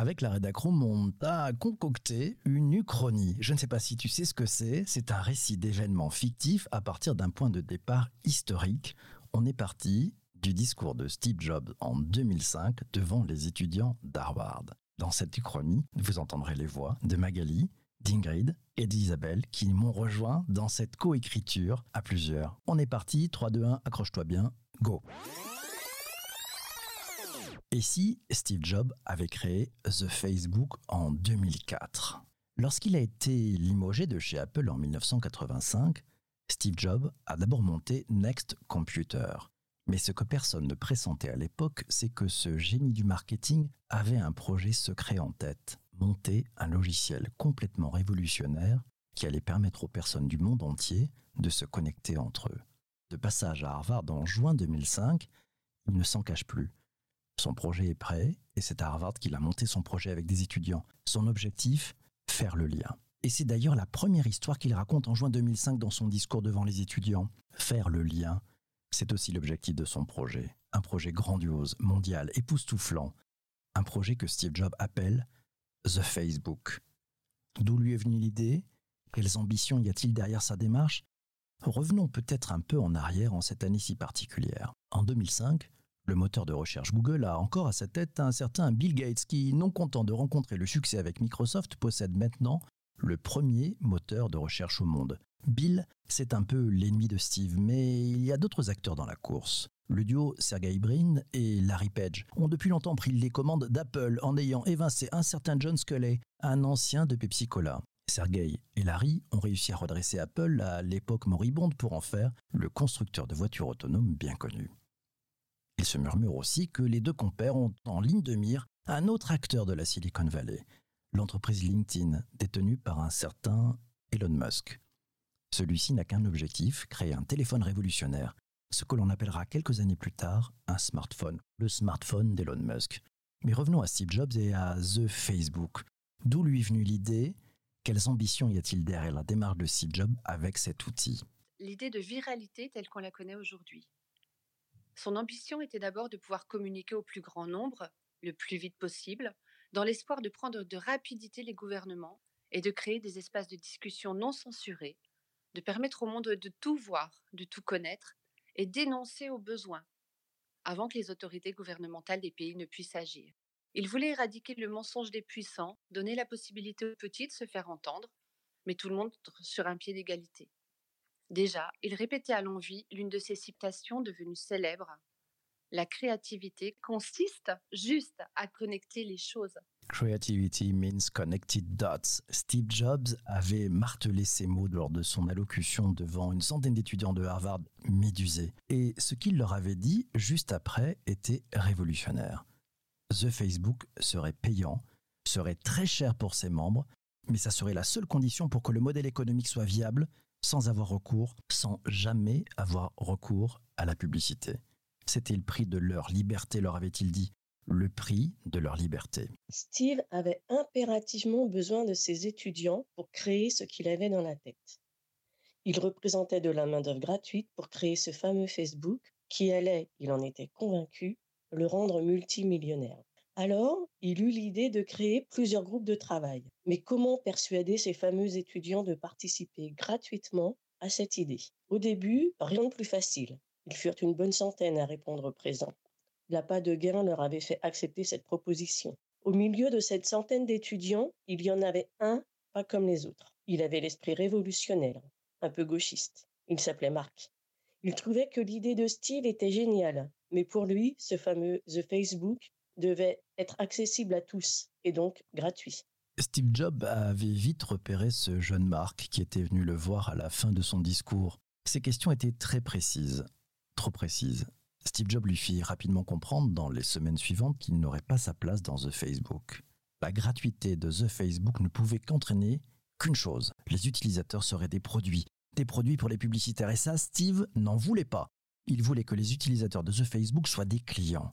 Avec la rédacrome, on a concocté une uchronie. Je ne sais pas si tu sais ce que c'est. C'est un récit d'événements fictifs à partir d'un point de départ historique. On est parti du discours de Steve Jobs en 2005 devant les étudiants d'Harvard. Dans cette uchronie, vous entendrez les voix de Magali, d'Ingrid et d'Isabelle qui m'ont rejoint dans cette coécriture à plusieurs. On est parti, 3, 2, 1, accroche-toi bien, go Et si Steve Jobs avait créé The Facebook en 2004 Lorsqu'il a été limogé de chez Apple en 1985, Steve Jobs a d'abord monté Next Computer. Mais ce que personne ne pressentait à l'époque, c'est que ce génie du marketing avait un projet secret en tête monter un logiciel complètement révolutionnaire qui allait permettre aux personnes du monde entier de se connecter entre eux. De passage à Harvard en juin 2005, il ne s'en cache plus. Son projet est prêt et c'est à Harvard qu'il a monté son projet avec des étudiants. Son objectif, faire le lien. Et c'est d'ailleurs la première histoire qu'il raconte en juin 2005 dans son discours devant les étudiants. Faire le lien, c'est aussi l'objectif de son projet. Un projet grandiose, mondial, époustouflant. Un projet que Steve Jobs appelle The Facebook. D'où lui est venue l'idée? Quelles ambitions y a-t-il derrière sa démarche? Revenons peut-être un peu en arrière en cette année si particulière. En 2005, le moteur de recherche Google a encore à sa tête un certain Bill Gates qui, non content de rencontrer le succès avec Microsoft, possède maintenant le premier moteur de recherche au monde. Bill, c'est un peu l'ennemi de Steve, mais il y a d'autres acteurs dans la course. Le duo Sergey Brin et Larry Page ont depuis longtemps pris les commandes d'Apple en ayant évincé un certain John Sculley, un ancien de Pepsi Cola. Sergey et Larry ont réussi à redresser Apple à l'époque moribonde pour en faire le constructeur de voitures autonomes bien connu. Il se murmure aussi que les deux compères ont en ligne de mire un autre acteur de la Silicon Valley, l'entreprise LinkedIn, détenue par un certain Elon Musk. Celui-ci n'a qu'un objectif, créer un téléphone révolutionnaire ce que l'on appellera quelques années plus tard un smartphone, le smartphone d'Elon Musk. Mais revenons à Steve Jobs et à The Facebook. D'où lui est venue l'idée? Quelles ambitions y a-t-il derrière la démarche de Steve Jobs avec cet outil? L'idée de viralité telle qu'on la connaît aujourd'hui. Son ambition était d'abord de pouvoir communiquer au plus grand nombre, le plus vite possible, dans l'espoir de prendre de rapidité les gouvernements et de créer des espaces de discussion non censurés, de permettre au monde de tout voir, de tout connaître et dénoncer au besoin, avant que les autorités gouvernementales des pays ne puissent agir. Il voulait éradiquer le mensonge des puissants, donner la possibilité aux petits de se faire entendre, mais tout le monde sur un pied d'égalité. Déjà, il répétait à l'envi l'une de ses citations devenues célèbres la créativité consiste juste à connecter les choses. Creativity means connected dots. Steve Jobs avait martelé ces mots lors de son allocution devant une centaine d'étudiants de Harvard médusés. Et ce qu'il leur avait dit juste après était révolutionnaire. The Facebook serait payant, serait très cher pour ses membres, mais ça serait la seule condition pour que le modèle économique soit viable sans avoir recours, sans jamais avoir recours à la publicité. C'était le prix de leur liberté, leur avait-il dit. Le prix de leur liberté. Steve avait impérativement besoin de ses étudiants pour créer ce qu'il avait dans la tête. Il représentait de la main-d'œuvre gratuite pour créer ce fameux Facebook qui allait, il en était convaincu, le rendre multimillionnaire. Alors, il eut l'idée de créer plusieurs groupes de travail. Mais comment persuader ces fameux étudiants de participer gratuitement à cette idée? Au début, rien de plus facile. Ils furent une bonne centaine à répondre présent. L'appât de gain leur avait fait accepter cette proposition. Au milieu de cette centaine d'étudiants, il y en avait un pas comme les autres. Il avait l'esprit révolutionnaire, un peu gauchiste. Il s'appelait Marc. Il trouvait que l'idée de Steve était géniale, mais pour lui, ce fameux The Facebook devait être accessible à tous et donc gratuit. Steve Jobs avait vite repéré ce jeune Marc qui était venu le voir à la fin de son discours. Ses questions étaient très précises trop précise. Steve Jobs lui fit rapidement comprendre dans les semaines suivantes qu'il n'aurait pas sa place dans The Facebook. La gratuité de The Facebook ne pouvait qu'entraîner qu'une chose, les utilisateurs seraient des produits, des produits pour les publicitaires, et ça, Steve n'en voulait pas. Il voulait que les utilisateurs de The Facebook soient des clients.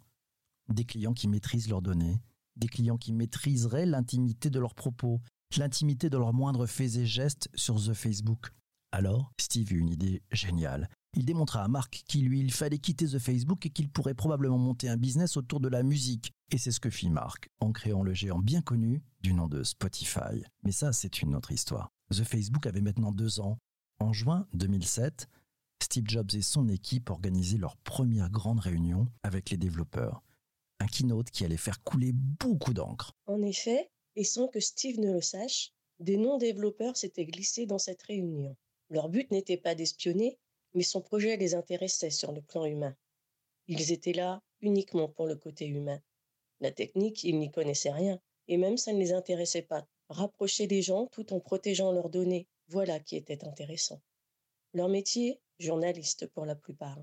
Des clients qui maîtrisent leurs données, des clients qui maîtriseraient l'intimité de leurs propos, l'intimité de leurs moindres faits et gestes sur The Facebook. Alors, Steve eut une idée géniale il démontra à Marc qu'il lui fallait quitter The Facebook et qu'il pourrait probablement monter un business autour de la musique, Et c'est ce que fit Mark en créant le géant bien connu du nom de Spotify. Mais ça, c'est une autre histoire. The Facebook avait maintenant deux ans. En juin 2007, Steve Jobs et son équipe organisaient leur première grande réunion avec les développeurs. Keynote qui allait faire couler beaucoup d'encre. En effet, et sans que Steve ne le sache, des non-développeurs s'étaient glissés dans cette réunion. Leur but n'était pas d'espionner, mais son projet les intéressait sur le plan humain. Ils étaient là uniquement pour le côté humain. La technique, ils n'y connaissaient rien, et même ça ne les intéressait pas. Rapprocher des gens tout en protégeant leurs données, voilà qui était intéressant. Leur métier, journaliste pour la plupart.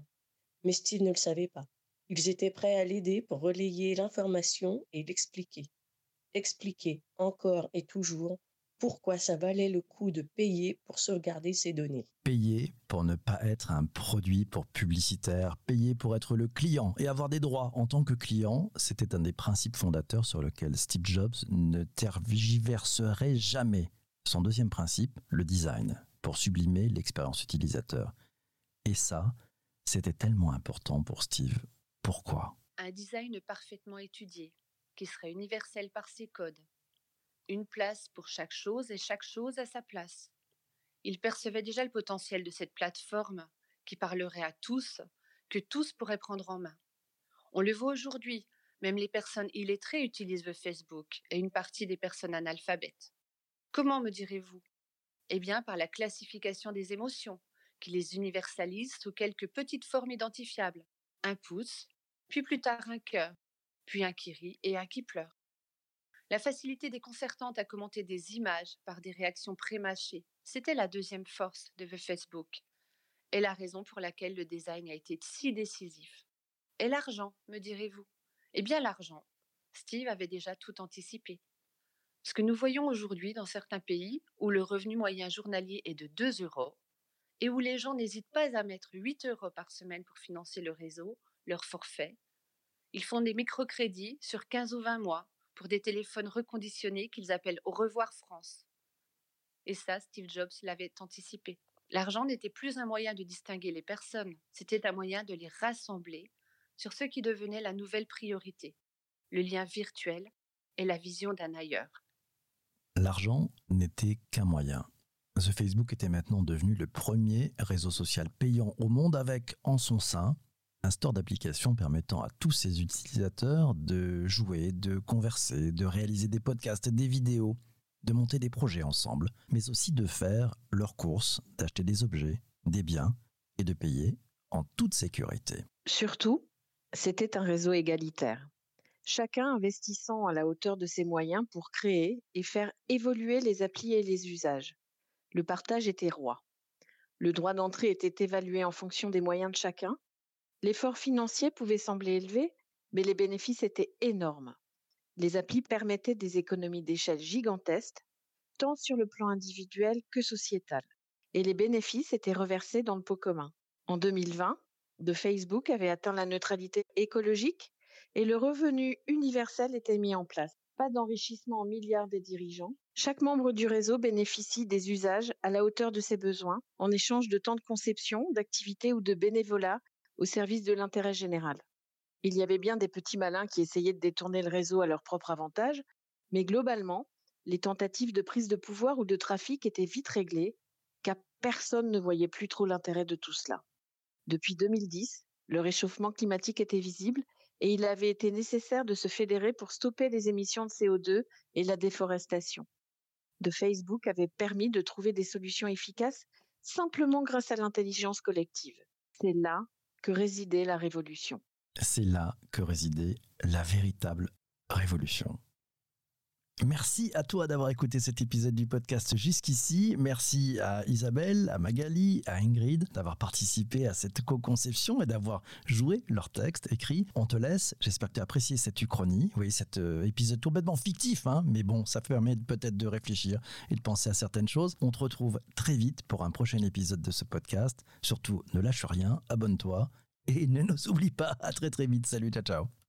Mais Steve ne le savait pas. Ils étaient prêts à l'aider pour relayer l'information et l'expliquer. Expliquer encore et toujours pourquoi ça valait le coup de payer pour sauvegarder ces données. Payer pour ne pas être un produit pour publicitaire, payer pour être le client et avoir des droits en tant que client, c'était un des principes fondateurs sur lequel Steve Jobs ne tergiverserait jamais. Son deuxième principe, le design, pour sublimer l'expérience utilisateur. Et ça, c'était tellement important pour Steve. Pourquoi? Un design parfaitement étudié, qui serait universel par ses codes, une place pour chaque chose et chaque chose à sa place. Il percevait déjà le potentiel de cette plateforme qui parlerait à tous, que tous pourraient prendre en main. On le voit aujourd'hui, même les personnes illettrées utilisent le Facebook et une partie des personnes analphabètes. Comment me direz-vous? Eh bien par la classification des émotions, qui les universalise sous quelques petites formes identifiables. Un pouce, puis plus tard un cœur, puis un qui rit et un qui pleure. La facilité déconcertante à commenter des images par des réactions prémâchées, c'était la deuxième force de The Facebook, et la raison pour laquelle le design a été si décisif. Et l'argent, me direz-vous? Eh bien l'argent. Steve avait déjà tout anticipé. Ce que nous voyons aujourd'hui dans certains pays où le revenu moyen journalier est de 2 euros et où les gens n'hésitent pas à mettre 8 euros par semaine pour financer le réseau, leur forfait, ils font des microcrédits sur 15 ou 20 mois pour des téléphones reconditionnés qu'ils appellent Au revoir France. Et ça, Steve Jobs l'avait anticipé. L'argent n'était plus un moyen de distinguer les personnes, c'était un moyen de les rassembler sur ce qui devenait la nouvelle priorité, le lien virtuel et la vision d'un ailleurs. L'argent n'était qu'un moyen. The Facebook était maintenant devenu le premier réseau social payant au monde avec en son sein un store d'applications permettant à tous ses utilisateurs de jouer, de converser, de réaliser des podcasts, des vidéos, de monter des projets ensemble, mais aussi de faire leurs courses, d'acheter des objets, des biens et de payer en toute sécurité. Surtout, c'était un réseau égalitaire. Chacun investissant à la hauteur de ses moyens pour créer et faire évoluer les applis et les usages. Le partage était roi. Le droit d'entrée était évalué en fonction des moyens de chacun L'effort financier pouvait sembler élevé, mais les bénéfices étaient énormes. Les applis permettaient des économies d'échelle gigantesques, tant sur le plan individuel que sociétal. Et les bénéfices étaient reversés dans le pot commun. En 2020, de Facebook avait atteint la neutralité écologique et le revenu universel était mis en place. Pas d'enrichissement en milliards des dirigeants. Chaque membre du réseau bénéficie des usages à la hauteur de ses besoins en échange de temps de conception, d'activité ou de bénévolat au service de l'intérêt général. Il y avait bien des petits malins qui essayaient de détourner le réseau à leur propre avantage, mais globalement, les tentatives de prise de pouvoir ou de trafic étaient vite réglées, car personne ne voyait plus trop l'intérêt de tout cela. Depuis 2010, le réchauffement climatique était visible et il avait été nécessaire de se fédérer pour stopper les émissions de CO2 et la déforestation. De Facebook avait permis de trouver des solutions efficaces simplement grâce à l'intelligence collective. C'est là que résidait la révolution. C'est là que résidait la véritable révolution. Merci à toi d'avoir écouté cet épisode du podcast jusqu'ici. Merci à Isabelle, à Magali, à Ingrid d'avoir participé à cette co-conception et d'avoir joué leur texte écrit. On te laisse. J'espère que tu as apprécié cette uchronie. Oui, cet euh, épisode complètement fictif, hein, mais bon, ça permet peut-être de réfléchir et de penser à certaines choses. On te retrouve très vite pour un prochain épisode de ce podcast. Surtout, ne lâche rien, abonne-toi et ne nous oublie pas. À très très vite. Salut, ciao ciao.